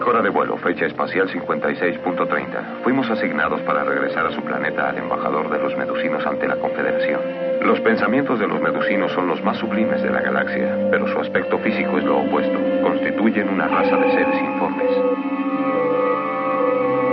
Bitácora de vuelo, fecha espacial 56.30. Fuimos asignados para regresar a su planeta al embajador de los medusinos ante la Confederación. Los pensamientos de los medusinos son los más sublimes de la galaxia, pero su aspecto físico es lo opuesto. Constituyen una raza de seres informes.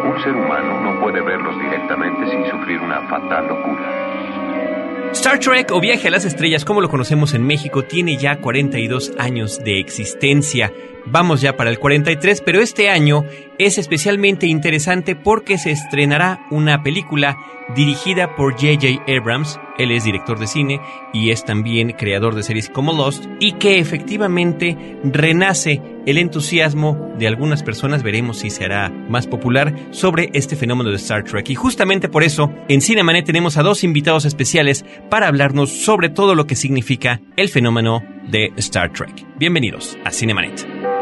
Un ser humano no puede verlos directamente sin sufrir una fatal locura. Star Trek o Viaje a las Estrellas, como lo conocemos en México, tiene ya 42 años de existencia. Vamos ya para el 43, pero este año es especialmente interesante porque se estrenará una película dirigida por J.J. Abrams, él es director de cine y es también creador de series como Lost, y que efectivamente renace el entusiasmo de algunas personas, veremos si será más popular, sobre este fenómeno de Star Trek. Y justamente por eso, en Cinemanet tenemos a dos invitados especiales para hablarnos sobre todo lo que significa el fenómeno de Star Trek. Bienvenidos a Cinemanet.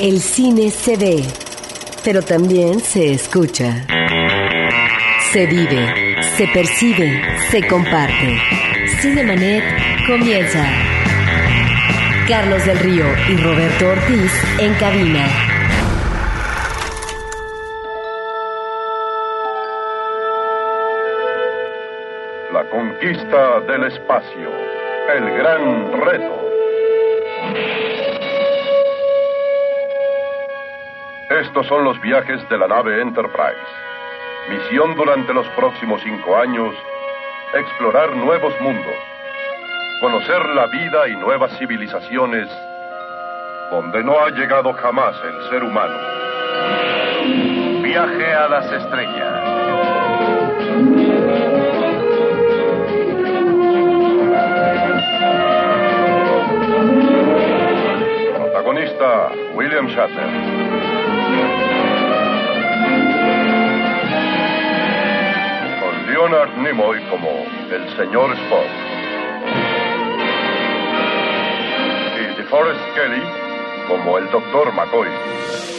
El cine se ve, pero también se escucha. Se vive, se percibe, se comparte. Cinemanet comienza. Carlos del Río y Roberto Ortiz en cabina. La conquista del espacio. El gran reto. Estos son los viajes de la nave Enterprise. Misión durante los próximos cinco años, explorar nuevos mundos, conocer la vida y nuevas civilizaciones donde no ha llegado jamás el ser humano. Viaje a las estrellas. Protagonista, William Shatner. Leonard Nimoy como el señor Spock. Y DeForest Kelly como el doctor McCoy.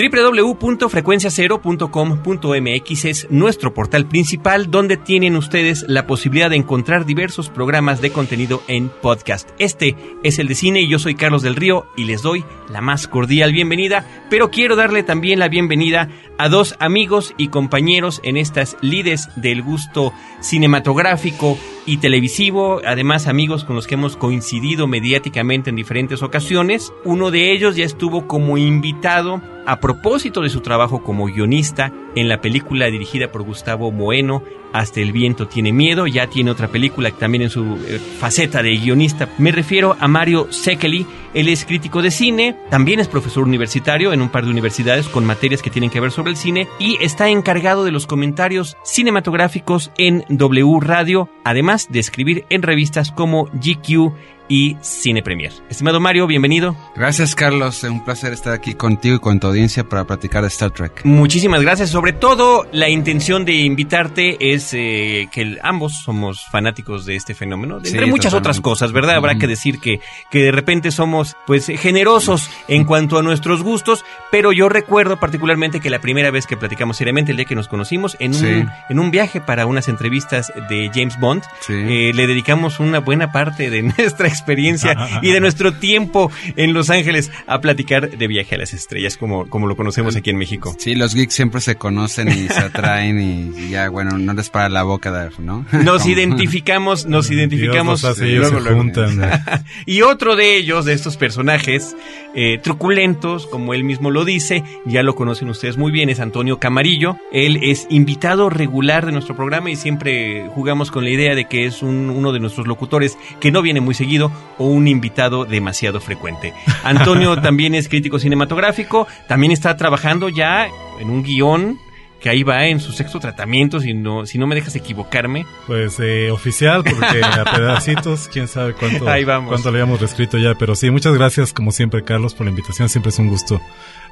www.frecuenciacero.com.mx es nuestro portal principal donde tienen ustedes la posibilidad de encontrar diversos programas de contenido en podcast. Este es el de cine y yo soy Carlos del Río y les doy la más cordial bienvenida, pero quiero darle también la bienvenida a dos amigos y compañeros en estas lides del gusto cinematográfico y televisivo, además amigos con los que hemos coincidido mediáticamente en diferentes ocasiones. Uno de ellos ya estuvo como invitado a propósito de su trabajo como guionista en la película dirigida por Gustavo Moeno, Hasta el viento tiene miedo, ya tiene otra película también en su eh, faceta de guionista. Me refiero a Mario Sekeli, él es crítico de cine, también es profesor universitario en un par de universidades con materias que tienen que ver sobre el cine y está encargado de los comentarios cinematográficos en W Radio, además de escribir en revistas como GQ y Cine Premier. Estimado Mario, bienvenido. Gracias, Carlos. Es un placer estar aquí contigo y con tu audiencia para platicar de Star Trek. Muchísimas gracias. Sobre todo, la intención de invitarte es eh, que ambos somos fanáticos de este fenómeno, Sí, entre muchas totalmente. otras cosas, ¿verdad? Habrá que decir que, que de repente somos pues generosos en cuanto a nuestros gustos, pero yo recuerdo particularmente que la primera vez que platicamos seriamente, el día que nos conocimos, en un, Sí. en un viaje para unas entrevistas de James Bond, Sí. eh, le dedicamos una buena parte de nuestra experiencia y de nuestro tiempo en Los Ángeles a platicar de viaje a las estrellas, como, como lo conocemos aquí en México. Sí, los geeks siempre se conocen y se atraen y, y ya, bueno, no les para la boca, de- ¿no? Nos identificamos, nos identificamos. Hace, ellos luego, se luego. juntan. y otro de ellos, de estos personajes eh, truculentos, como él mismo lo dice, ya lo conocen ustedes muy bien, es Antonio Camarillo. Él es invitado regular de nuestro programa y siempre jugamos con la idea de que es un- uno de nuestros locutores que no viene muy seguido o un invitado demasiado frecuente. Antonio también es crítico cinematográfico, también está trabajando ya en un guion que ahí va en su sexto tratamiento, si no, si no me dejas equivocarme. Pues eh, oficial, porque a pedacitos, quién sabe cuánto, Ahí vamos. cuánto le habíamos reescrito ya. Pero sí, muchas gracias como siempre, Carlos, por la invitación. Siempre es un gusto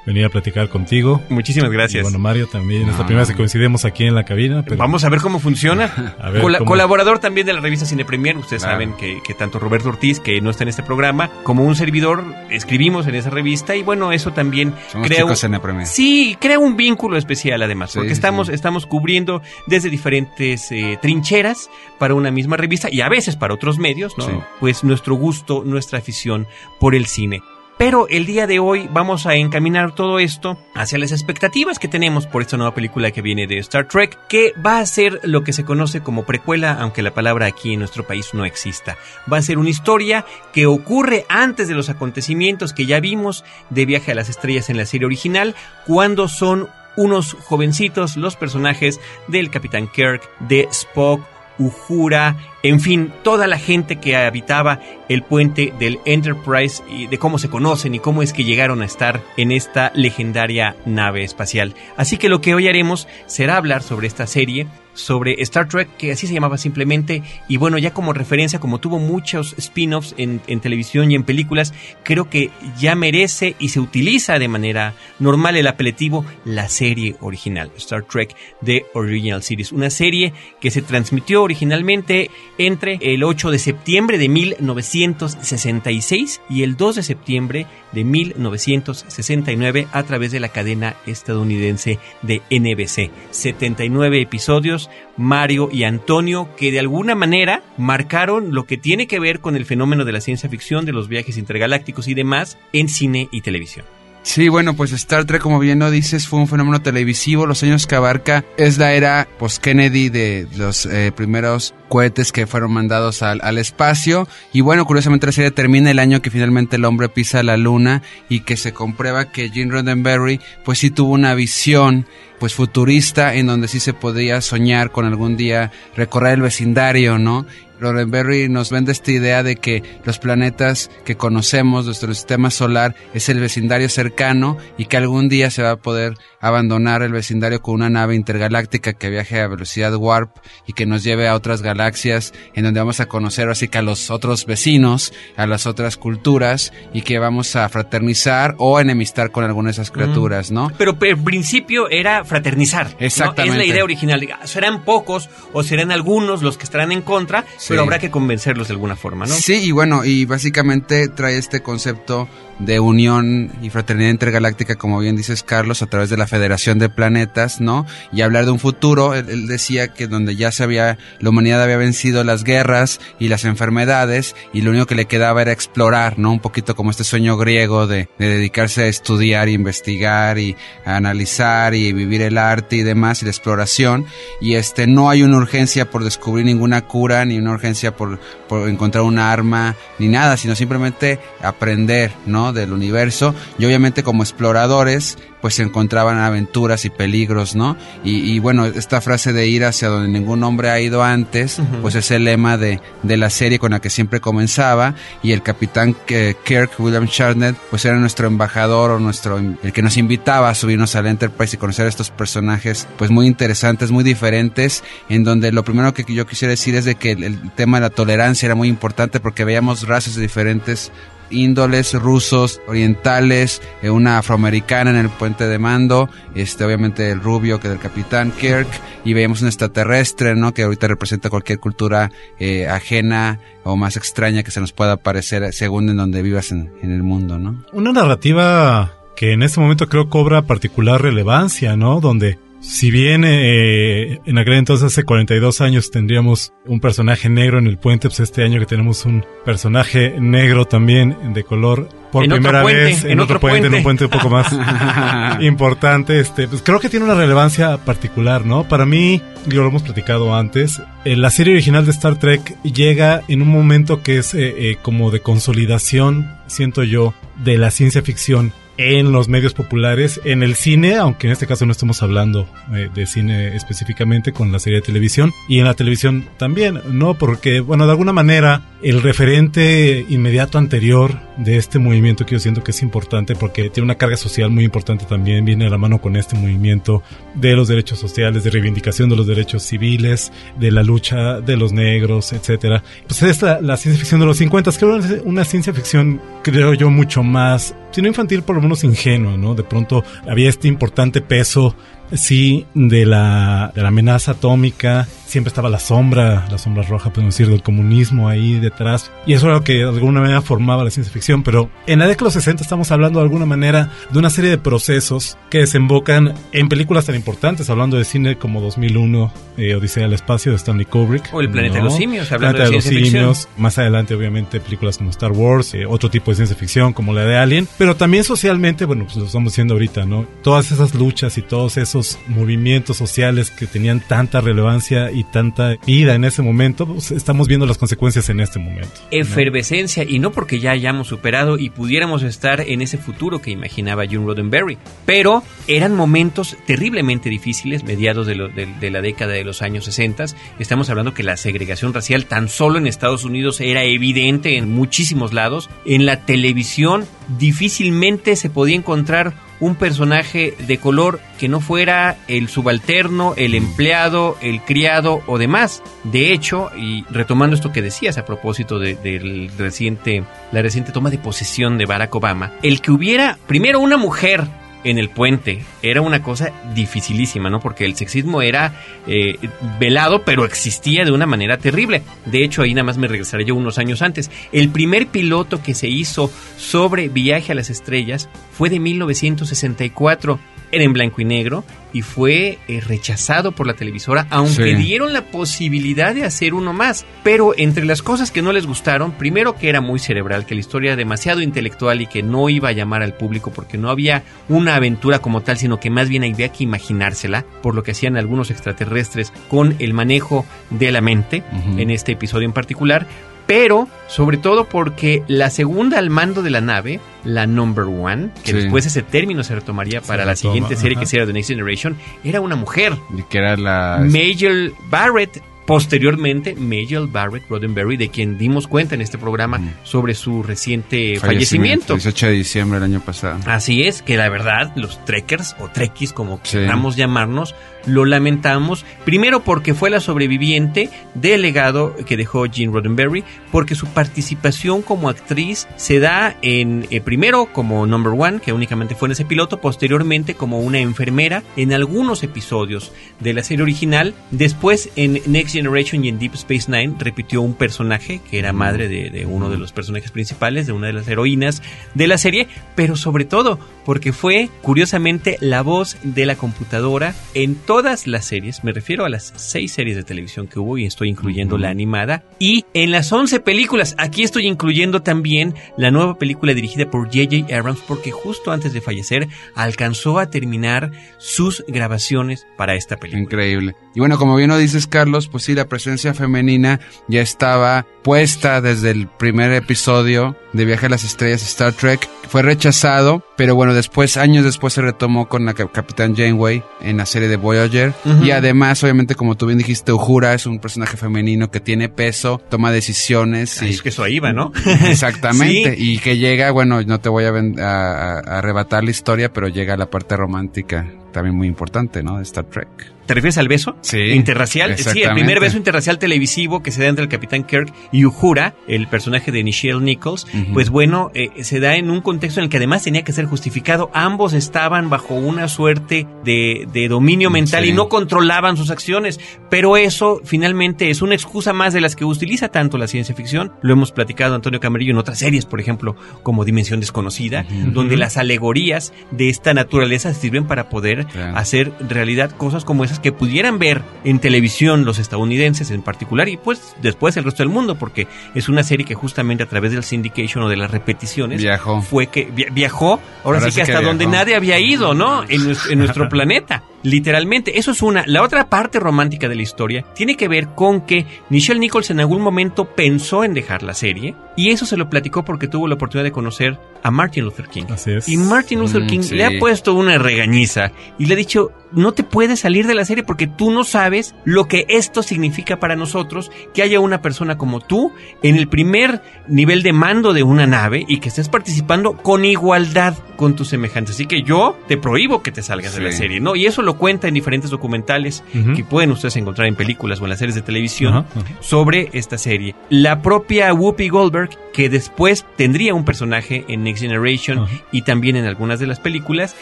venir a platicar contigo. Muchísimas gracias. Y bueno, Mario también. Es la primera vez que coincidimos aquí en la cabina. Pero Vamos a ver cómo funciona. A ver cómo- Colaborador también de la revista Cine Premier. Ustedes Claro. saben que, que tanto Roberto Ortiz, que no está en este programa, como un servidor, escribimos en esa revista. Y bueno, eso también Somos crea premier. Sí, crea un vínculo especial además, Sí, porque sí, estamos, sí. estamos cubriendo desde diferentes eh, trincheras para una misma revista y a veces para otros medios, ¿no? Sí. Pues nuestro gusto, nuestra afición por el cine. Pero el día de hoy vamos a encaminar todo esto hacia las expectativas que tenemos por esta nueva película que viene de Star Trek, que va a ser lo que se conoce como precuela, aunque la palabra aquí en nuestro país no exista. Va a ser una historia que ocurre antes de los acontecimientos que ya vimos de Viaje a las Estrellas en la serie original, cuando son unos jovencitos los personajes del Capitán Kirk, de Spock, Uhura, en fin, toda la gente que habitaba el puente del Enterprise y de cómo se conocen y cómo es que llegaron a estar en esta legendaria nave espacial. Así que lo que hoy haremos será hablar sobre esta serie, sobre Star Trek, que así se llamaba simplemente, y bueno, ya como referencia, como tuvo muchos spin-offs en, televisión y en películas, creo que ya merece y se utiliza de manera normal el apelativo la serie original, Star Trek The Original Series, una serie que se transmitió originalmente entre el 8 de septiembre de 1966 y el 2 de septiembre de 1969 a través de la cadena estadounidense de NBC. 79 episodios, Mario y Antonio, que de alguna manera marcaron lo que tiene que ver con el fenómeno de la ciencia ficción, de los viajes intergalácticos y demás en cine y televisión. Sí, bueno, pues Star Trek, como bien lo dices, fue un fenómeno televisivo. Los años que abarca es la era post-Kennedy de los eh, primeros cohetes que fueron mandados al, al espacio. Y bueno, curiosamente la serie termina el año que finalmente el hombre pisa la luna y que se comprueba que Gene Roddenberry pues sí tuvo una visión pues futurista en donde sí se podía soñar con algún día recorrer el vecindario, ¿no? Roddenberry nos vende esta idea de que los planetas que conocemos, nuestro sistema solar, es el vecindario cercano y que algún día se va a poder abandonar el vecindario con una nave intergaláctica que viaje a velocidad warp y que nos lleve a otras galaxias en donde vamos a conocer así que a los otros vecinos, a las otras culturas y que vamos a fraternizar o enemistar con alguna de esas criaturas, ¿no? Pero en principio era fraternizar. ¿no? Exactamente. Es la idea original. Serán pocos o serán algunos los que estarán en contra, pero habrá que convencerlos de alguna forma, ¿no? Sí, y bueno, y básicamente trae este concepto de unión y fraternidad intergaláctica, como bien dices Carlos, a través de la Federación de Planetas, ¿no? Y hablar de un futuro, él, decía que donde ya se había, la humanidad había vencido las guerras y las enfermedades, y lo único que le quedaba era explorar, ¿no? Un poquito como este sueño griego de, de dedicarse a estudiar, investigar y analizar y vivir el arte y demás, y la exploración, y este, no hay una urgencia por descubrir ninguna cura, ni una urgencia por, por encontrar una arma, ni nada, sino simplemente aprender, ¿no? Del universo. Y obviamente como exploradores, pues se encontraban aventuras y peligros, ¿no? Y, y bueno, esta frase de ir hacia donde ningún hombre ha ido antes, pues es el lema de, de la serie con la que siempre comenzaba. Y el capitán eh, Kirk, William Shatner, pues era nuestro embajador o nuestro, el que nos invitaba a subirnos al Enterprise y conocer a estos personajes, pues muy interesantes, muy diferentes, en donde lo primero que yo quisiera decir es de que el, el tema de la tolerancia era muy importante porque veíamos razas diferentes índoles rusos, orientales, eh, una afroamericana en el puente de mando, este obviamente el rubio que del capitán Kirk y veíamos un extraterrestre, ¿no? Que ahorita representa cualquier cultura eh, ajena o más extraña que se nos pueda parecer según en donde vivas en, en el mundo, ¿no? Una narrativa que en este momento creo cobra particular relevancia, ¿no? Donde si bien eh, en aquel entonces hace 42 años tendríamos un personaje negro en el puente, pues este año que tenemos un personaje negro también de color por En primera puente, vez en otro puente, en un puente un poco más importante, este, pues creo que tiene una relevancia particular, ¿no? Para mí, digo, lo hemos platicado antes, eh, la serie original de Star Trek llega en un momento que es eh, eh, como de consolidación, siento yo, de la ciencia ficción en los medios populares, en el cine, aunque en este caso no estamos hablando eh, de cine específicamente con la serie de televisión, y en la televisión también, ¿no? Porque, bueno, de alguna manera, el referente inmediato anterior de este movimiento que yo siento que es importante porque tiene una carga social muy importante también, viene a la mano con este movimiento de los derechos sociales, de reivindicación de los derechos civiles, de la lucha de los negros, etcétera. Pues es la, la ciencia ficción de los 50, creo una ciencia ficción, creo yo, mucho más, si no infantil, por lo algunos ingenuos, ¿no? De pronto había este importante peso sí, de la, de la amenaza atómica, siempre estaba la sombra, la sombra roja, podemos decir, del comunismo ahí detrás. Y eso era lo que de alguna manera formaba la ciencia ficción. Pero en la década de los 60 estamos hablando de alguna manera de una serie de procesos que desembocan en películas tan importantes, hablando de cine como 2001, eh, Odisea del Espacio de Stanley Kubrick. O El Planeta de los Simios, hablando Planeta de, de los ciencia Simios. ficción. Más adelante, obviamente, películas como Star Wars, eh, otro tipo de ciencia ficción como la de Alien. Pero también socialmente, bueno, pues lo estamos diciendo ahorita, ¿no? Todas esas luchas y todos esos movimientos sociales que tenían tanta relevancia y tanta vida en ese momento, pues estamos viendo las consecuencias en este momento. Efervescencia, y no porque ya hayamos superado y pudiéramos estar en ese futuro que imaginaba June Roddenberry, pero eran momentos terriblemente difíciles, mediados de, de la década de los años 60. Estamos hablando que la segregación racial tan solo en Estados Unidos era evidente en muchísimos lados. En la televisión difícilmente se podía encontrar un personaje de color que no fuera el subalterno, el empleado, el criado o demás. De hecho, y retomando esto que decías a propósito de, reciente, la reciente toma de posesión de Barack Obama, el que hubiera primero una mujer en el puente era una cosa dificilísima, ¿no? Porque el sexismo era eh, velado, pero existía de una manera terrible. De hecho, ahí nada más me regresaré yo unos años antes. El primer piloto que se hizo sobre Viaje a las Estrellas fue de 1964. Era en blanco y negro y fue eh, rechazado por la televisora, aunque Sí. dieron la posibilidad de hacer uno más. Pero entre las cosas que no les gustaron, primero que era muy cerebral, que la historia era demasiado intelectual y que no iba a llamar al público porque no había una aventura como tal, sino que más bien había que imaginársela, por lo que hacían algunos extraterrestres con el manejo de la mente, en este episodio en particular. Pero, sobre todo porque la segunda al mando de la nave, la Number One, que Sí. después ese término se retomaría para la retoma, siguiente serie ajá. que sería The Next Generation, era una mujer. Y que era la... Major Barrett. Posteriormente, Major Barrett Roddenberry, de quien dimos cuenta en este programa Mm. sobre su reciente fallecimiento. 18 de diciembre del año pasado. Así es, que la verdad, los trekkers o trekkies, como Sí. queramos llamarnos, lo lamentamos. Primero porque fue la sobreviviente del legado que dejó Gene Roddenberry, porque su participación como actriz se da en, eh, primero como number one, que únicamente fue en ese piloto, posteriormente como una enfermera en algunos episodios de la serie original. Después en Next Generation y en Deep Space Nine repitió un personaje que era madre de, de uno de los personajes principales, de una de las heroínas de la serie, pero sobre todo porque fue curiosamente la voz de la computadora en todas las series, me refiero a las seis series de televisión que hubo y estoy incluyendo la animada, y en las 11 películas, aquí estoy incluyendo también la nueva película dirigida por J.J. Abrams porque justo antes de fallecer alcanzó a terminar sus grabaciones para esta película. Increíble. Y bueno, como bien lo dices, Carlos, pues sí, la presencia femenina ya estaba puesta desde el primer episodio de Viaje a las Estrellas Star Trek. Fue rechazado, pero bueno, después, años después se retomó con la cap- Capitán Janeway en la serie de Voyager. Y además, obviamente, como tú bien dijiste, Uhura es un personaje femenino que tiene peso, toma decisiones. Ay, Y, es que eso ahí va, ¿no? Exactamente, Sí. y que llega, bueno, no te voy a- a arrebatar la historia, pero llega la parte romántica, también muy importante, ¿no? De Star Trek. ¿Te refieres al beso? Sí. Interracial. Sí, el primer beso interracial televisivo que se da entre el Capitán Kirk y Uhura, el personaje de Nichelle Nichols. Pues bueno, eh, se da en un contexto en el que además tenía que ser justificado. Ambos estaban bajo una suerte de, de dominio mental Sí. y no controlaban sus acciones. Pero eso finalmente es una excusa más de las que utiliza tanto la ciencia ficción. Lo hemos platicado Antonio Camarillo en otras series, por ejemplo, como Dimensión Desconocida, donde las alegorías de esta naturaleza sirven para poder Claro. hacer realidad cosas como esas que pudieran ver en televisión los estadounidenses en particular y pues después el resto del mundo porque es una serie que justamente a través del syndication o de las repeticiones Viajó. fue que via- viajó ahora, Ahora sí que hasta que donde nadie había ido, ¿no? En nuestro, en nuestro planeta. Literalmente, eso es una. La otra parte romántica de la historia tiene que ver con que Nichelle Nichols en algún momento pensó en dejar la serie y eso se lo platicó porque tuvo la oportunidad de conocer a Martin Luther King. Así es. Y Martin Luther Mm, King sí. le ha puesto una regañiza y le ha dicho, no te puedes salir de la serie porque tú no sabes lo que esto significa para nosotros, que haya una persona como tú en el primer nivel de mando de una nave y que estés participando con igualdad con tus semejantes. Así que yo te prohíbo que te salgas de la serie, ¿no? Y eso lo cuenta en diferentes documentales que pueden ustedes encontrar en películas o en las series de televisión sobre esta serie. La propia Whoopi Goldberg, que después tendría un personaje en Next Generation y también en algunas de las películas,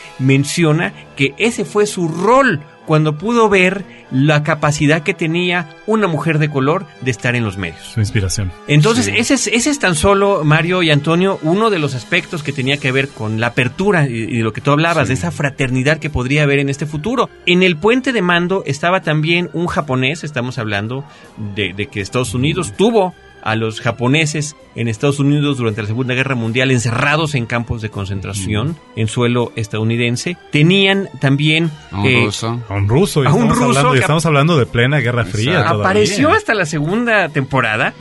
menciona que ese fue su rol cuando pudo ver la capacidad que tenía una mujer de color de estar en los medios. Su inspiración. Entonces, ese, es, ese es tan solo, Mario y Antonio, uno de los aspectos que tenía que ver con la apertura y, de lo que tú hablabas, de esa fraternidad que podría haber en este futuro. En el puente de mando estaba también un japonés, estamos hablando de, de que Estados Unidos tuvo a los japoneses en Estados Unidos durante la Segunda Guerra Mundial encerrados en campos de concentración en suelo estadounidense. Tenían también... A un eh, ruso. A un ruso. y A un estamos ruso hablando- y que- estamos hablando de plena Guerra Fría. Todavía. Apareció hasta la segunda temporada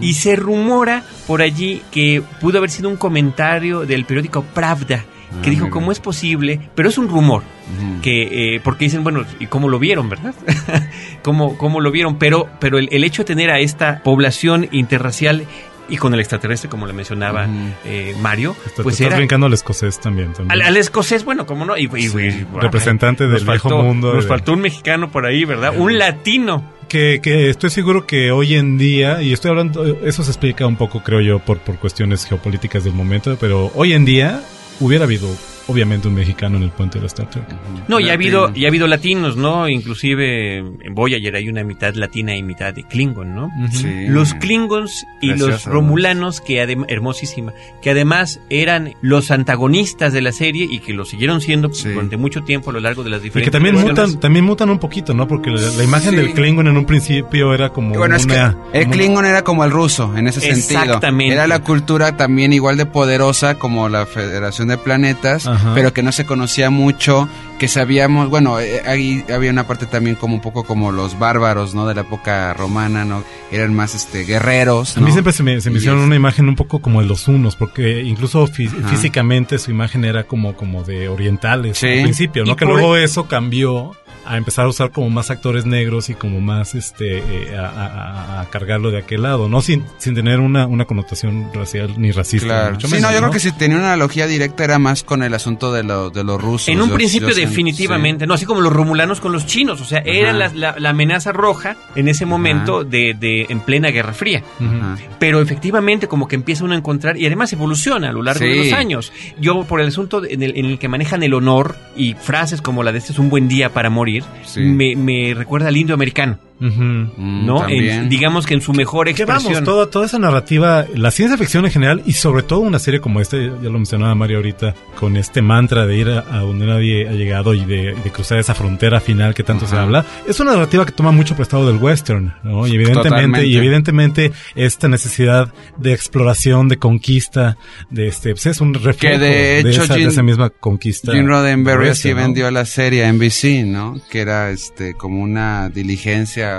y se rumora por allí que pudo haber sido un comentario del periódico Pravda que Ah, dijo mira. cómo es posible, pero es un rumor Ujú. que eh, porque dicen bueno y cómo lo vieron, ¿verdad? cómo cómo lo vieron, pero pero el, el hecho de tener a esta población interracial y con el extraterrestre como le mencionaba Ujú. eh, Mario, Está- pues te estás era brincando al escocés también. también. al, al escocés, bueno, cómo no, y, y- Sí, y- representante nos del viejo faltó- mundo Nos de- faltó un mexicano por ahí, ¿verdad? Un latino. Que, que estoy seguro que hoy en día, y estoy hablando, eso se explica un poco, creo yo, por, por cuestiones geopolíticas del momento, pero hoy en día hubiera habido, obviamente, un mexicano en el puente de la Star Trek. No, ya ha habido, ya ha habido latinos, ¿no? Inclusive en Voyager hay una mitad latina y mitad de Klingon, ¿no? Sí. Los Klingons y los Romulanos, que hermosísima, que además eran los antagonistas de la serie y que lo siguieron siendo Sí. durante mucho tiempo a lo largo de las Y diferentes que también mutan, también mutan un poquito, ¿no? Porque la, la imagen Sí. del Klingon en un principio era como Bueno, es que el como- Klingon era como el ruso en ese sentido. Exactamente. Era la cultura también igual de poderosa como la Federación de Planetas, Ajá. Pero que no se conocía mucho, que sabíamos, bueno, eh, ahí había una parte también como un poco como los bárbaros, ¿no? De la época romana, ¿no? Eran más este guerreros, A mí siempre se me, se me Y hicieron es- una imagen un poco como de los unos, porque incluso fí- Ajá. físicamente su imagen era como, como de orientales Sí. al principio, Y ¿no? Que por- luego eso cambió a empezar a usar como más actores negros y como más este eh, a, a- a- a cargarlo de aquel lado, no sin, sin tener una, una connotación racial ni racista. Claro. mucho Sí, menos, no, yo creo que si tenía una analogía directa era más con el asunto de, lo, de los rusos. En un Yo- principio yo definitivamente, no así como los romulanos con los chinos, o sea, Ajá. las- la, la amenaza roja en ese momento de, de en plena Guerra Fría. Ajá. pero efectivamente como que empieza uno a encontrar y además evoluciona a lo largo de los años. Yo por el asunto de- en el, en el que manejan el honor y frases como la de este es un buen día para morir, Sí. me, me recuerda al indio americano, Mm, ¿no? En- digamos que en su mejor Que vamos, expresión. toda, toda esa narrativa, la ciencia ficción en general y sobre todo una serie como esta, ya lo mencionaba Mario ahorita, con este mantra de ir a, a donde nadie ha llegado y de, de cruzar esa frontera final que tanto se habla, es una narrativa que toma mucho prestado del western, ¿no? Y evidentemente, Totalmente. y evidentemente esta necesidad de exploración, de conquista, de este, pues es un reflejo de hecho, esa, de esa misma conquista. Jim Roddenberry así ¿no? vendió la serie a NBC, ¿no? Que era este como una diligencia,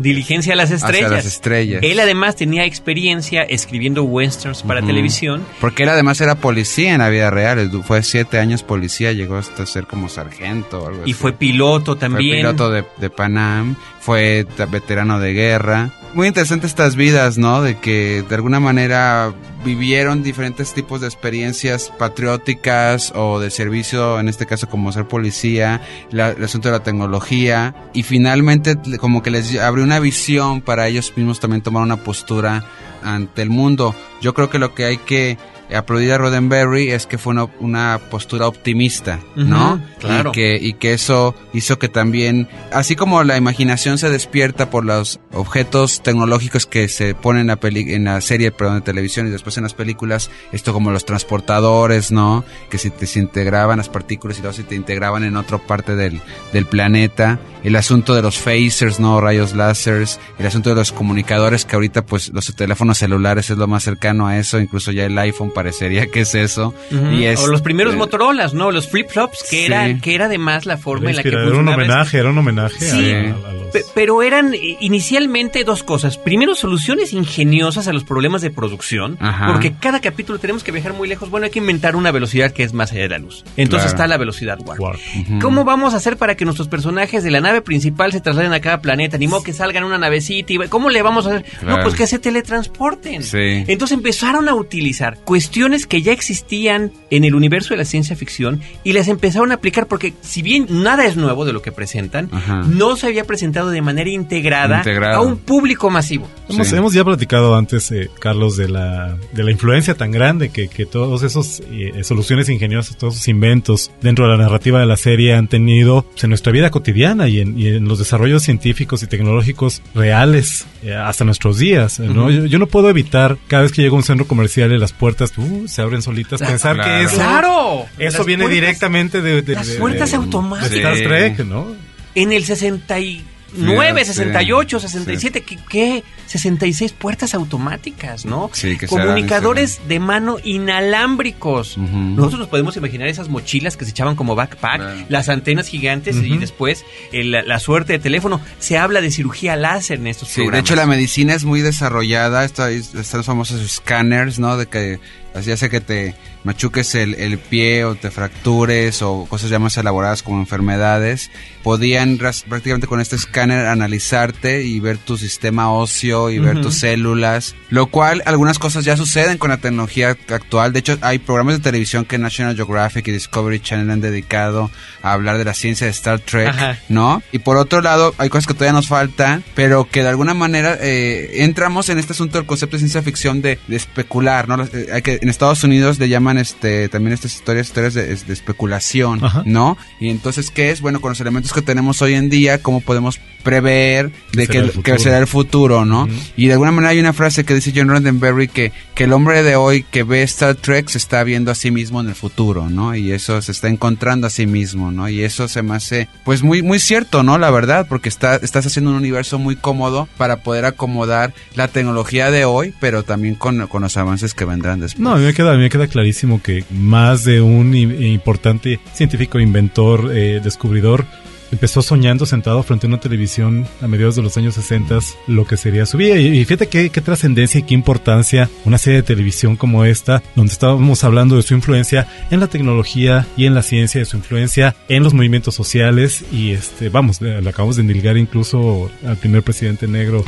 Diligencia a las Hacia estrellas. las estrellas. Él además tenía experiencia escribiendo westerns para televisión. Porque él además era policía en la vida real. Fue siete años policía, llegó hasta ser como sargento o algo Y así. fue piloto Fue también. piloto de, de Panam, fue veterano de guerra. Muy interesante estas vidas, ¿no? De que de alguna manera vivieron diferentes tipos de experiencias patrióticas o de servicio, en este caso como ser policía, la- el asunto de la tecnología y finalmente como que les abrió una visión para ellos mismos también tomar una postura ante el mundo. Yo creo que lo que hay que aplaudir a Roddenberry es que fue una, una postura optimista, ¿no? Claro. Y que, y que eso hizo que también, así como la imaginación se despierta por los objetos tecnológicos que se ponen en la, peli- en la serie perdón, de televisión y después en las películas, esto como los transportadores, ¿no? Que se, te, se integraban las partículas y luego se te integraban en otra parte del, del planeta. El asunto de los phasers, ¿no? Rayos láseres. El asunto de los comunicadores, que ahorita pues los teléfonos celulares es lo más cercano a eso. Incluso ya el iPhone parecería que es eso. Ujú. y es, o los primeros eh, Motorolas, ¿no? Los flip-flops, que, Sí. era, que era además la forma en la que Era un homenaje, era un homenaje Sí. a, a- a los... Pe- Pero eran inicialmente dos cosas. Primero, soluciones ingeniosas a los problemas de producción. Ajá. Porque cada capítulo tenemos que viajar muy lejos. Bueno, hay que inventar una velocidad que es más allá de la luz. Entonces Claro. está la velocidad warp. ¿Cómo vamos a hacer para que nuestros personajes de la nave principal se trasladen a cada planeta? Ni modo que salgan en una navecita. y- ¿Cómo le vamos a hacer? No, pues que se teletransporten. Sí. Entonces empezaron a utilizar cuestiones que ya existían en el universo de la ciencia ficción y las empezaron a aplicar porque si bien nada es nuevo de lo que presentan, no se había presentado de manera integrada a un público masivo. Hemos, hemos ya platicado antes, eh, Carlos, de la, de la influencia tan grande que, que todos esos eh, soluciones ingeniosas, todos esos inventos dentro de la narrativa de la serie han tenido pues, en nuestra vida cotidiana y en, y en los desarrollos científicos y tecnológicos reales eh, hasta nuestros días. ¿no? yo, no puedo evitar cada vez que llego a un centro comercial y las puertas uh, se abren solitas pensar que eso, claro. eso viene directamente de, de, las puertas automáticas. Star Trek, ¿no? En el 60 y 9, 68, 67, ¿qué, ¿qué? 66 puertas automáticas, ¿no? Sí, que Comunicadores de mano inalámbricos. Nosotros nos podemos imaginar esas mochilas que se echaban como backpack, las antenas gigantes y después la, suerte de teléfono. Se habla de cirugía láser en estos sí, de hecho la medicina es muy desarrollada, están los famosos scanners, ¿no? De que ya sea que te machuques el, el, pie o te fractures o cosas ya más elaboradas como enfermedades, podían prácticamente con este escáner analizarte y ver tu sistema óseo y ver tus células, lo cual algunas cosas ya suceden con la tecnología actual. De hecho, hay programas de televisión que National Geographic y Discovery Channel han dedicado a hablar de la ciencia de Star Trek, ¿no? Y por otro lado, hay cosas que todavía nos falta, pero que de alguna manera eh, entramos en este asunto del concepto de ciencia ficción de, especular, ¿no? Eh, hay que, en Estados Unidos le llaman este también estas historias historias de, especulación, ¿no? Y entonces, ¿qué es? Bueno, con los elementos que tenemos hoy en día, ¿cómo podemos prever de que, será el futuro, ¿no? Y de alguna manera hay una frase que dice John Roddenberry que, que el hombre de hoy que ve Star Trek se está viendo a sí mismo en el futuro, ¿no? Y eso se está encontrando a sí mismo, ¿no? Y eso se me hace, pues muy, muy cierto, ¿no? La verdad, porque está, estás haciendo un universo muy cómodo para poder acomodar la tecnología de hoy, pero también con, con los avances que vendrán después. No, a mí me queda, a me queda clarísimo que más de un importante científico, inventor, eh, descubridor, empezó soñando sentado frente a una televisión a mediados de los años 60 lo que sería su vida. Y, fíjate qué, qué trascendencia y qué importancia una serie de televisión como esta, donde estábamos hablando de su influencia en la tecnología y en la ciencia, de su influencia en los movimientos sociales. Y este, vamos, le, acabamos de endilgar incluso al primer presidente negro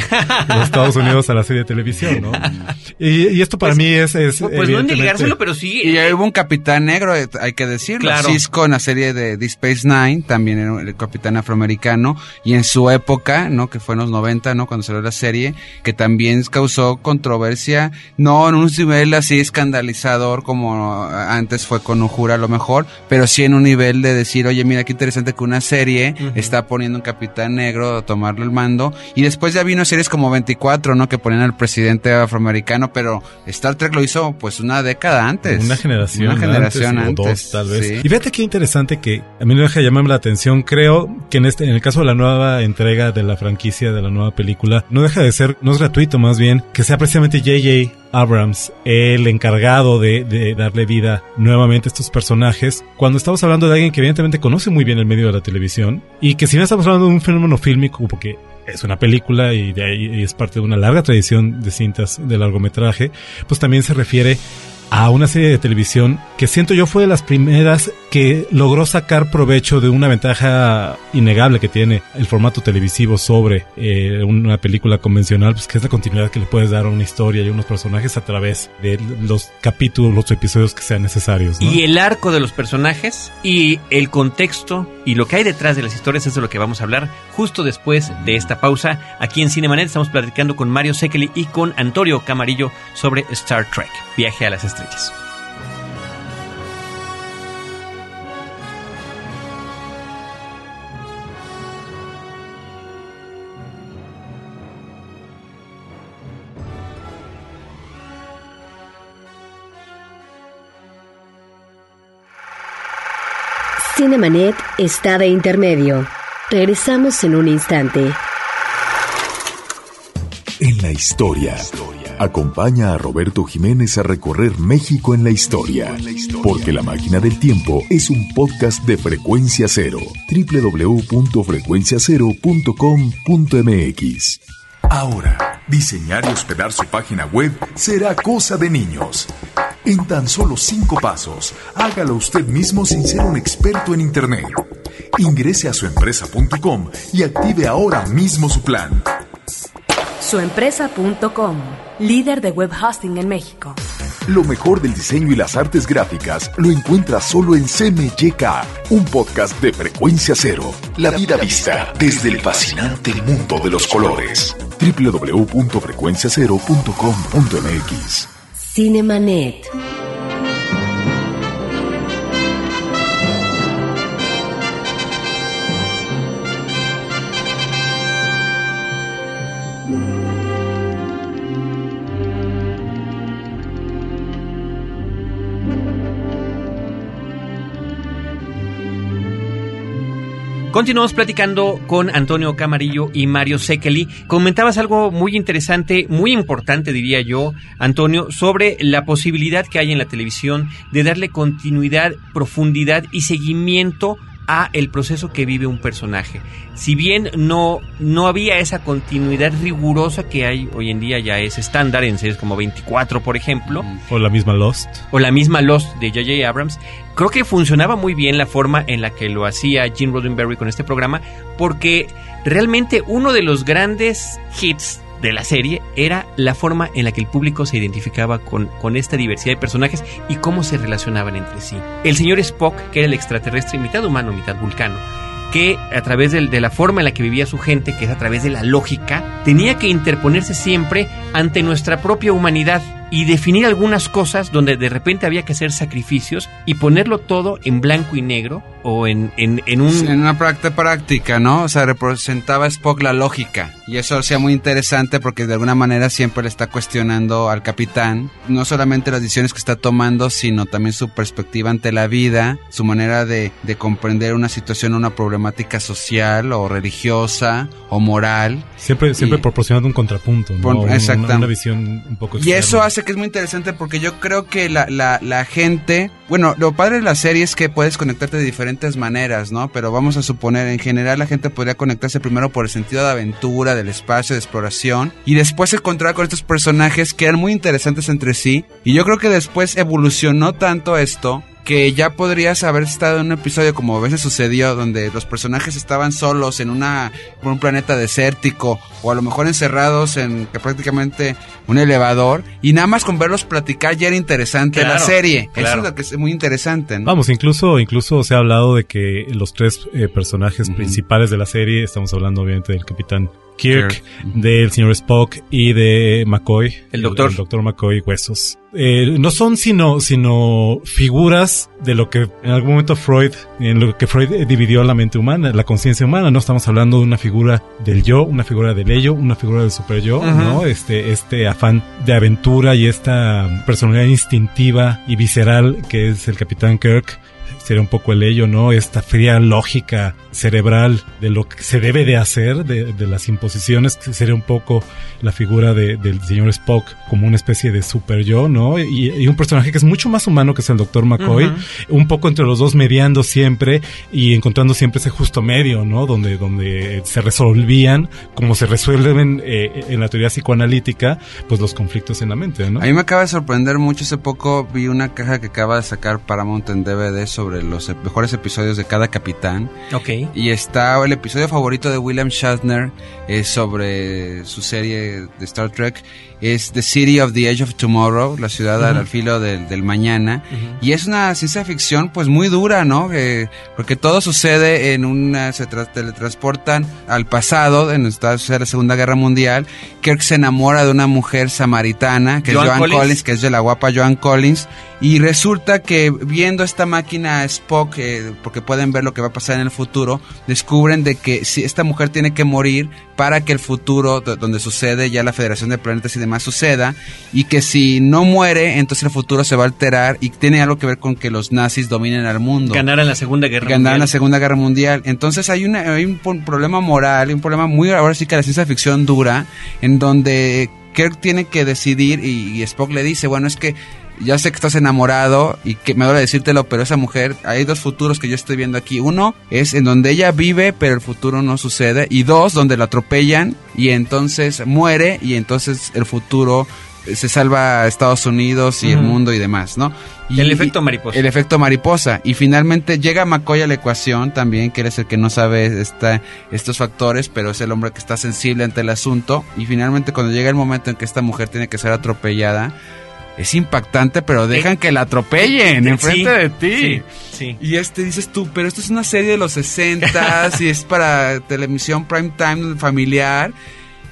de los Estados Unidos a la serie de televisión, ¿no? Y, esto para pues, mí es, es. Pues no endilgárselo, pero sí. Y hubo un capitán negro, eh, hay que decirlo. Claro. Cisco en la serie de The Space Nine, también el capitán afroamericano y en su época, ¿no? Que fue en los 90, ¿no? Cuando salió la serie, que también causó controversia, no en un nivel así escandalizador como antes fue con Ujura a lo mejor, pero sí en un nivel de decir, oye, mira qué interesante que una serie está poniendo un capitán negro a tomarle el mando y después ya vino series como 24, ¿no? Que ponían al presidente afroamericano, pero Star Trek lo hizo pues una década antes. Una generación. Una generación antes. dos, tal vez. Y fíjate qué interesante que a mí me deja llamarme la atención, creo que en este, en el caso de la nueva entrega de la franquicia de la nueva película, no deja de ser, no es gratuito más bien, que sea precisamente JJ Abrams el encargado de, darle vida nuevamente a estos personajes, cuando estamos hablando de alguien que evidentemente conoce muy bien el medio de la televisión y que si no estamos hablando de un fenómeno fílmico, porque es una película y es parte de una larga tradición de cintas de largometraje, pues también se refiere a una serie de televisión que siento yo fue de las primeras que logró sacar provecho de una ventaja innegable que tiene el formato televisivo sobre eh, una película convencional, pues que es la continuidad que le puedes dar a una historia y a unos personajes a través de los capítulos, los episodios que sean necesarios. Y el arco de los personajes y el contexto y lo que hay detrás de las historias es de lo que vamos a hablar justo después de esta pausa. Aquí en Cinemanet estamos platicando con Mario Sekeli y con Antonio Camarillo sobre Star Trek, Viaje a las Estrellas. Cinemanet está de intermedio. Regresamos en un instante. En la historia. Acompaña a Roberto Jiménez a recorrer México en la historia, porque La Máquina del Tiempo es un podcast de frecuencia cero, www.frecuenciacero.com.mx. Ahora, diseñar y hospedar su página web será cosa de niños. En tan solo cinco pasos, hágalo usted mismo sin ser un experto en Internet. Ingrese a suempresa.com y active ahora mismo su plan. Suempresa.com, líder de web hosting en México. Lo mejor del diseño y las artes gráficas lo encuentras solo en CMYK, un podcast de frecuencia cero. La vida vista desde el fascinante mundo de los colores. www.frecuenciacero.com.mx Cinemanet. Continuamos platicando con Antonio Camarillo y Mario Sekeli. Comentabas algo muy interesante, muy importante diría yo, Antonio, sobre la posibilidad que hay en la televisión de darle continuidad, profundidad y seguimiento a el proceso que vive un personaje. Si bien no, no había esa continuidad rigurosa que hay hoy en día, ya es estándar en series como 24, por ejemplo. O la misma Lost. O la misma Lost de J.J. Abrams. Creo que funcionaba muy bien la forma en la que lo hacía Gene Roddenberry con este programa, porque realmente uno de los grandes hits de la serie era la forma en la que el público se identificaba con, con esta diversidad de personajes y cómo se relacionaban entre sí. El señor Spock, que era el extraterrestre mitad humano, mitad vulcano, que a través de, de, la forma en la que vivía su gente, que es a través de la lógica, tenía que interponerse siempre ante nuestra propia humanidad y definir algunas cosas donde de repente había que hacer sacrificios y ponerlo todo en blanco y negro o en, en, en un... En una práctica práctica, ¿no? O sea, representaba Spock la lógica y eso hacía muy interesante porque de alguna manera siempre le está cuestionando al capitán no solamente las decisiones que está tomando, sino también su perspectiva ante la vida, su manera de, de comprender una situación, una problemática social o religiosa o moral. Siempre, siempre Y- proporcionando un contrapunto, ¿no? Por- Una- exactamente. Una, visión un poco Y externa. eso hace que es muy interesante porque yo creo que la, la, la gente, bueno, lo padre de la serie es que puedes conectarte de diferentes maneras, ¿no? Pero vamos a suponer, en general la gente podría conectarse primero por el sentido de aventura, del espacio, de exploración, y después encontrar con estos personajes que eran muy interesantes entre sí. Y yo creo que después evolucionó tanto esto que ya podrías haber estado en un episodio como a veces sucedió donde los personajes estaban solos en una por un planeta desértico o a lo mejor encerrados en que prácticamente un elevador y nada más con verlos platicar ya era interesante la Claro, serie. Eso es lo que es muy interesante, ¿no? Vamos, incluso, incluso se ha hablado de que los tres eh, personajes principales de la serie, estamos hablando obviamente del capitán Kirk, Kirk. del señor Spock y de McCoy. El doctor. El, doctor McCoy Huesos. Eh, no son sino, sino figuras de lo que en algún momento Freud, en lo que Freud dividió la mente humana, la conciencia humana, ¿no? Estamos hablando de una figura del yo, una figura del ello, una figura del super yo. ¿no? Este, este afán de aventura y esta personalidad instintiva y visceral que es el capitán Kirk sería un poco el ello, ¿no? Esta fría lógica cerebral de lo que se debe de hacer, de, de las imposiciones, que sería un poco la figura de- del señor Spock como una especie de super yo, ¿no? Y, y un personaje que es mucho más humano que es el doctor McCoy, un poco entre los dos mediando siempre y encontrando siempre ese justo medio, ¿no? Donde, donde se resolvían, como se resuelven eh, en la teoría psicoanalítica, pues los conflictos en la mente, ¿no? A mí me acaba de sorprender mucho. Hace poco vi una caja que acaba de sacar Paramount en DVD sobre los mejores episodios de cada capitán. Ok. Y está el episodio favorito de William Shatner eh, sobre su serie de Star Trek. Es The City of the Edge of Tomorrow, la ciudad al- al filo del, del mañana. Y es una ciencia ficción pues muy dura, ¿no? Eh, porque todo sucede en una... se tra- teletransportan al pasado, en esta sucede la Segunda Guerra Mundial. Kirk se enamora de una mujer samaritana, que Joan es Joan Collins. Collins, que es de la guapa Joan Collins. Y resulta que viendo esta máquina Spock, eh, porque pueden ver lo que va a pasar en el futuro, descubren de que si esta mujer tiene que morir para que el futuro, do- donde sucede ya la Federación de Planetas y demás, suceda, y que si no muere, entonces el futuro se va a alterar y tiene algo que ver con que los nazis dominen al mundo Ganaron la Segunda Guerra ganaron la Mundial. Segunda Guerra Mundial. Entonces hay, una, hay un problema moral, un problema muy, ahora sí que la ciencia ficción dura, en donde Kirk tiene que decidir y, y Spock le dice, bueno, es que ya sé que estás enamorado y que me duele decírtelo, pero esa mujer, hay dos futuros que yo estoy viendo aquí. Uno es en donde ella vive, pero el futuro no sucede. Y dos, donde la atropellan y entonces muere y entonces el futuro eh, se salva a Estados Unidos y el mundo y demás, ¿no? Y- El efecto mariposa. el efecto mariposa. Y finalmente llega McCoy a la ecuación también, que él es el que no sabe esta, estos factores, pero es el hombre que está sensible ante el asunto. Y finalmente cuando llega el momento en que esta mujer tiene que ser atropellada, es impactante, pero dejan que la atropellen enfrente sí, de ti. sí, sí. Y este dices tú, pero esto es una serie de los 60 y es para televisión prime time familiar.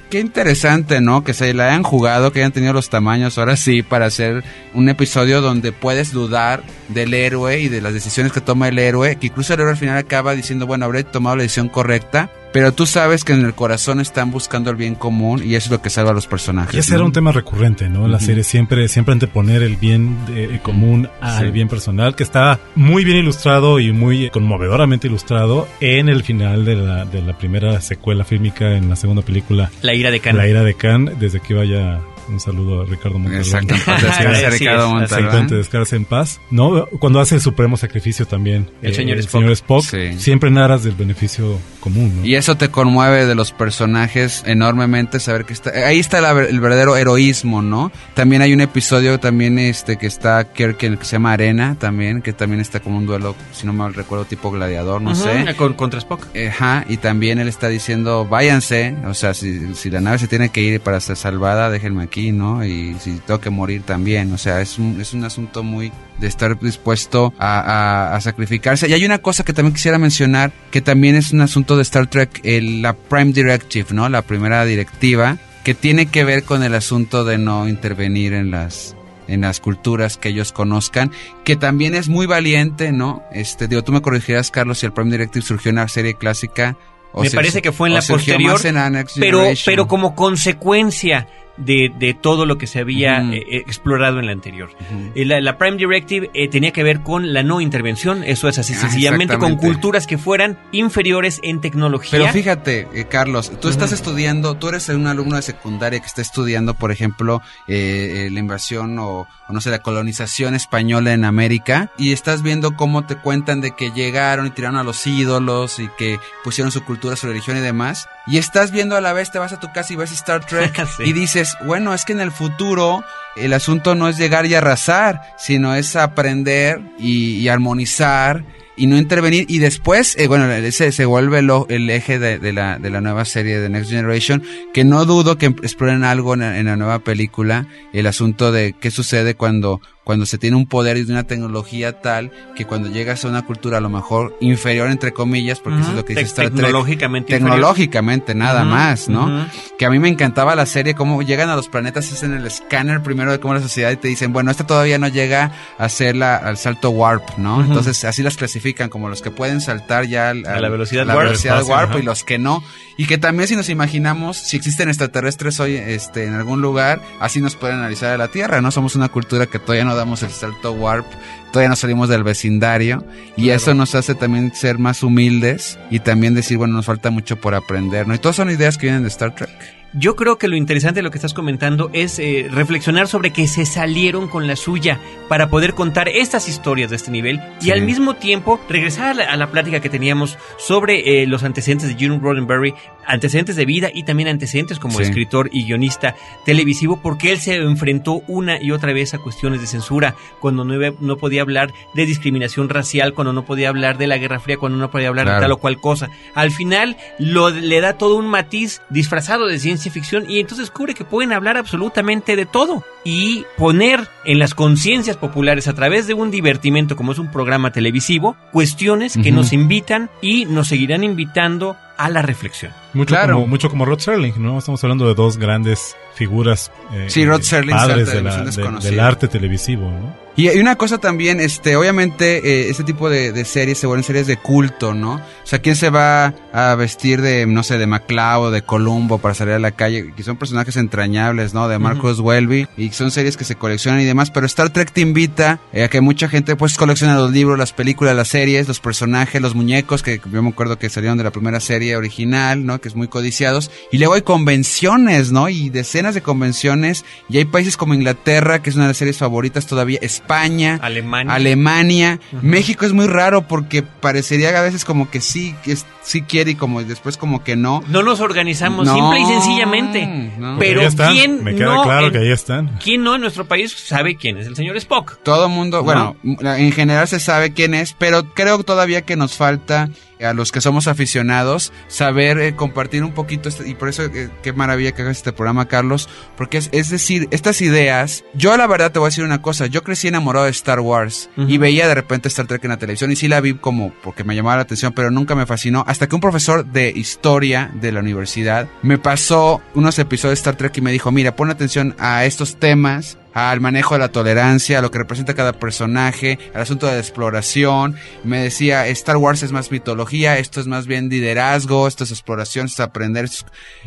Qué interesante, ¿no? Que se la hayan jugado, que hayan tenido los tamaños ahora sí para hacer un episodio donde puedes dudar del héroe y de las decisiones que toma el héroe, que incluso el héroe al final acaba diciendo, bueno, habré tomado la decisión correcta, pero tú sabes que en el corazón están buscando el bien común y eso es lo que salva a los personajes. Y ese ¿no? era un tema recurrente, ¿no? En la serie siempre, siempre anteponer el bien eh, común al Sí. bien personal, que está muy bien ilustrado y muy conmovedoramente ilustrado en el final de la, de la primera secuela fílmica en la segunda película, La ira de Khan. La ira de Khan, desde que vaya un saludo a Ricardo Montalbán. Exacto, descanse, Ricardo Montalbán. descanse en paz. ¿No? Cuando hace el supremo sacrificio también. El señor el Spock. señor Spock, Sí. siempre en aras del beneficio común, ¿no? Y eso te conmueve de los personajes enormemente, saber que está... Ahí está la el verdadero heroísmo, ¿no? También hay un episodio también este que está Kirk en el que se llama Arena, también, que también está como un duelo, si no mal recuerdo, tipo gladiador, no sé. con- contra Spock. Ajá, y también él está diciendo, váyanse, o sea, si, si la nave se tiene que ir para ser salvada, déjenme aquí, ¿no? Y si tengo que morir también, o sea, es un, es un asunto muy de estar dispuesto a, a- a sacrificarse. Y hay una cosa que también quisiera mencionar, que también es un asunto de Star Trek, el- la Prime Directive, ¿no? La primera directiva, que tiene que ver con el asunto de no intervenir en las en las culturas que ellos conozcan, que también es muy valiente, ¿no? Este, digo, tú me corregirás, Carlos, si el Prime Directive surgió en la serie clásica. o Me si- parece que fue en la posterior, en pero, pero como consecuencia de, de todo lo que se había eh, eh, explorado en la anterior. Eh, La, la Prime Directive eh, tenía que ver con la no intervención, eso es así, Ah, sencillamente con culturas que fueran inferiores en tecnología. Pero fíjate, eh, Carlos, tú estás estudiando, tú eres un alumno de secundaria que está estudiando, por ejemplo, eh, eh, la invasión o, o no sé, la colonización española en América y estás viendo cómo te cuentan de que llegaron y tiraron a los ídolos y que pusieron su cultura, su religión y demás. Y estás viendo a la vez, te vas a tu casa y ves Star Trek Sí. y dices, bueno, es que en el futuro el asunto no es llegar y arrasar, sino es aprender y, y armonizar y no intervenir. Y después, eh, bueno, ese se vuelve lo- el eje de, de la, de la nueva serie de Next Generation, que no dudo que exploren algo en, en la nueva película, el asunto de qué sucede cuando cuando se tiene un poder y una tecnología tal que cuando llegas a una cultura a lo mejor inferior entre comillas, porque eso es lo que dice Tec- Star Trek, tecnológicamente inferior. tecnológicamente nada más, ¿no? Que a mí me encantaba la serie, cómo llegan a los planetas, hacen el escáner primero de cómo la sociedad y te dicen, bueno, esta todavía no llega a hacer la, al salto warp, ¿no? Entonces así las clasifican como los que pueden saltar ya al- A la velocidad la warp. velocidad warp y los que no. Y que también si nos imaginamos, si existen extraterrestres hoy este, en algún lugar, así nos pueden analizar a la Tierra, ¿no? Somos una cultura que todavía no damos el salto warp, todavía no salimos del vecindario y eso nos hace también ser más humildes y también decir, bueno, nos falta mucho por aprender, ¿no? Y todas son ideas que vienen de Star Trek. Yo creo que lo interesante de lo que estás comentando es eh, reflexionar sobre que se salieron con la suya para poder contar estas historias de este nivel y Sí. al mismo tiempo regresar a la, a la plática que teníamos sobre eh, los antecedentes de Gene Roddenberry, antecedentes de vida y también antecedentes como Sí. escritor y guionista televisivo, porque él se enfrentó una y otra vez a cuestiones de censura, cuando no, no podía hablar de discriminación racial, cuando no podía hablar de la Guerra Fría, cuando no podía hablar Claro. de tal o cual cosa. Al final lo, le da todo un matiz disfrazado de ciencia ficción y entonces descubre que pueden hablar absolutamente de todo y poner en las conciencias populares a través de un divertimento como es un programa televisivo cuestiones que nos invitan y nos seguirán invitando a la reflexión. Mucho, Claro. como, mucho como Rod Serling, ¿no? Estamos hablando de dos grandes figuras. eh, Sí, Rod Serling, padres de la- de- del arte televisivo, ¿no? Y, una cosa también, este, obviamente, eh, este tipo de, de series se vuelven series de culto, ¿no? O sea, ¿quién se va a vestir de, no sé, de MacLeod o de Columbo para salir a la calle? Que son personajes entrañables, ¿no? De Marcus Welby. Y son series que se coleccionan y demás. Pero Star Trek te invita eh, a que mucha gente, pues, colecciona los libros, las películas, las series, los personajes, los muñecos, que yo me acuerdo que salieron de la primera serie original, ¿no? Que es muy codiciados. Y luego hay convenciones, ¿no? Y decenas de convenciones. Y hay países como Inglaterra, que es una de las series favoritas todavía. España, Alemania. Alemania. México es muy raro porque parecería a veces como que sí, que es- sí quiere y como después como que no. No nos organizamos No, simple y sencillamente. no. Pero Ahí están, quién Me queda no claro en- que ahí están. ¿Quién no en nuestro país sabe quién es el señor Spock? Todo mundo, bueno, en general se sabe quién es, pero creo todavía que nos falta a los que somos aficionados saber eh, compartir un poquito este- y por eso eh, qué maravilla que hagas este programa Carlos porque es, es decir estas ideas yo la verdad te voy a decir una cosa yo crecí enamorado de Star Wars y veía de repente Star Trek en la televisión y sí la vi como porque me llamaba la atención pero nunca me fascinó hasta que un profesor de historia de la universidad me pasó unos episodios de Star Trek y me dijo mira pon atención a estos temas al manejo de la tolerancia, a lo que representa cada personaje, al asunto de la exploración. Me decía, Star Wars es más mitología, esto es más bien liderazgo, esto es exploración, esto es aprender.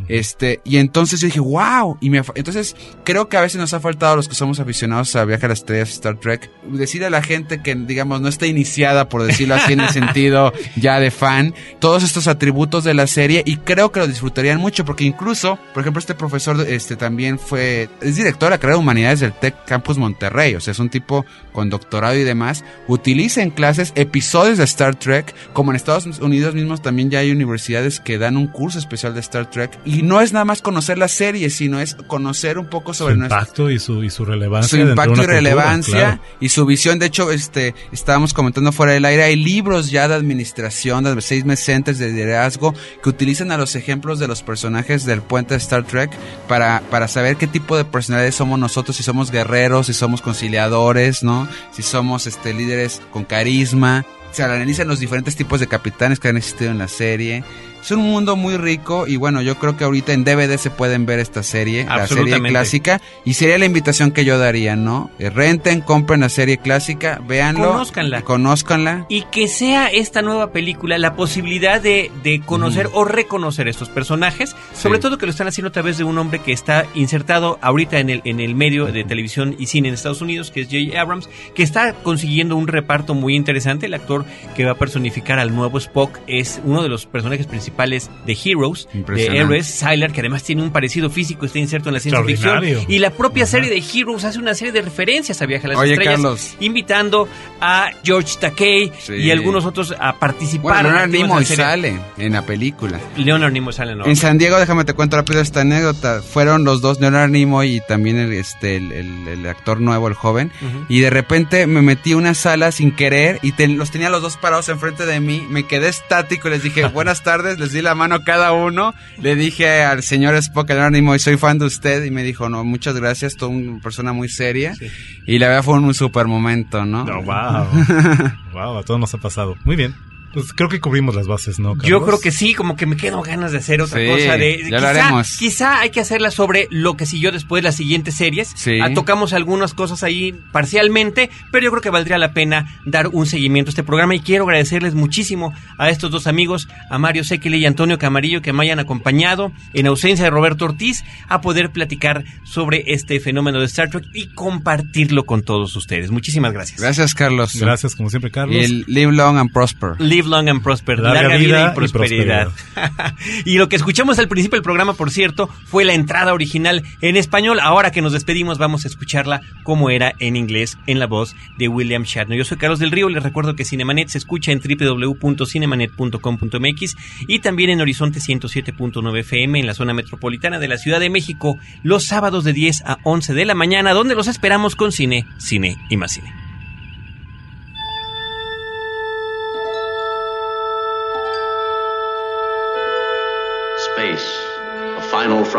Este, y entonces yo dije, wow. Y me, entonces creo que a veces nos ha faltado a los que somos aficionados a Viaje a las Estrellas, Star Trek, decirle a la gente que, digamos, no está iniciada, por decirlo así, en el sentido ya de fan, todos estos atributos de la serie y creo que lo disfrutarían mucho porque incluso, por ejemplo, este profesor este también fue, es director de la carrera de humanidades del Tech Campus Monterrey, o sea, es un tipo con doctorado y demás, utiliza en clases episodios de Star Trek, como en Estados Unidos mismos también ya hay universidades que dan un curso especial de Star Trek y no es nada más conocer la serie, sino es conocer un poco Su sobre nuestra impacto y su, y su relevancia. su impacto y cultura, relevancia claro. y su visión. De hecho, este, estábamos comentando fuera del aire, hay libros ya de administración, de seis centers de liderazgo que utilizan a los ejemplos de los personajes del puente de Star Trek para, para saber qué tipo de personalidades somos nosotros, si somos guerreros, si somos conciliadores, ¿no? Si somos este, líderes con carisma. Se analizan los diferentes tipos de capitanes que han existido en la serie. Es un mundo muy rico y bueno, yo creo que ahorita en DVD se pueden ver esta serie, la serie clásica, y sería la invitación que yo daría, ¿no? Eh, Renten, compren la serie clásica, véanlo, Conózcanla. conózcanla. Y que sea esta nueva película la posibilidad de, de conocer o reconocer estos personajes, sobre todo que lo están haciendo a través de un hombre que está insertado ahorita en el, en el medio de televisión y cine en Estados Unidos, que es J.J. Abrams, que está consiguiendo un reparto muy interesante. El actor que va a personificar al nuevo Spock es uno de los personajes principales de Heroes, de. Héroes, Sylar, que además tiene un parecido físico, está inserto en la ciencia ficción. Y la propia Ajá. serie de Heroes hace una serie de referencias a Viaje a las Oye, Estrellas, Carlos. invitando a George Takei Sí. y algunos otros a participar. Bueno, Leonard activos en la Nimoy sale en la película. Leonard Nimoy sale, ¿no? En San Diego, déjame te cuento rápido esta anécdota. Fueron los dos, Leonard Nimoy y también el, este, el, el- el actor nuevo, el joven. Y de repente me metí a una sala sin querer y te- los tenía los dos parados enfrente de mí. Me quedé estático y les dije buenas tardes, les di la mano a cada uno. Le dije al señor Spock, a Leonard Nimoy, soy fan de usted. Y me dijo, no, muchas gracias, tú una persona muy seria. Sí. Y la verdad fue un, super momento, ¿no? No, wow. wow, a todos nos ha pasado. Muy bien. Pues creo que cubrimos las bases, ¿no? Yo creo que sí, como que me quedo ganas de hacer otra Sí, cosa. De, ya lo haremos. quizá hay que hacerla sobre lo que siguió después las siguientes series. Sí. Ah, tocamos algunas cosas ahí parcialmente, pero yo creo que valdría la pena dar un seguimiento a este programa y quiero agradecerles muchísimo a estos dos amigos, a Mario Sekele y Antonio Camarillo, que me hayan acompañado en ausencia de Roberto Ortiz a poder platicar sobre este fenómeno de Star Trek y compartirlo con todos ustedes. Muchísimas gracias. Gracias, Carlos. Gracias, como siempre, Carlos. Y el live long and prosper. Live long and prosper. Larga Larga, vida, vida y y prosperidad. y lo que escuchamos al principio del programa, por cierto, fue la entrada original en español. Ahora que nos despedimos, vamos a escucharla como era en inglés, en la voz de William Shatner. Yo soy Carlos del Río. Les recuerdo que Cinemanet se escucha en www.cinemanet.com.mx y también en Horizonte 107.9 FM en la zona metropolitana de la Ciudad de México, los sábados de 10 a 11 de la mañana, donde los esperamos con cine, cine y más cine.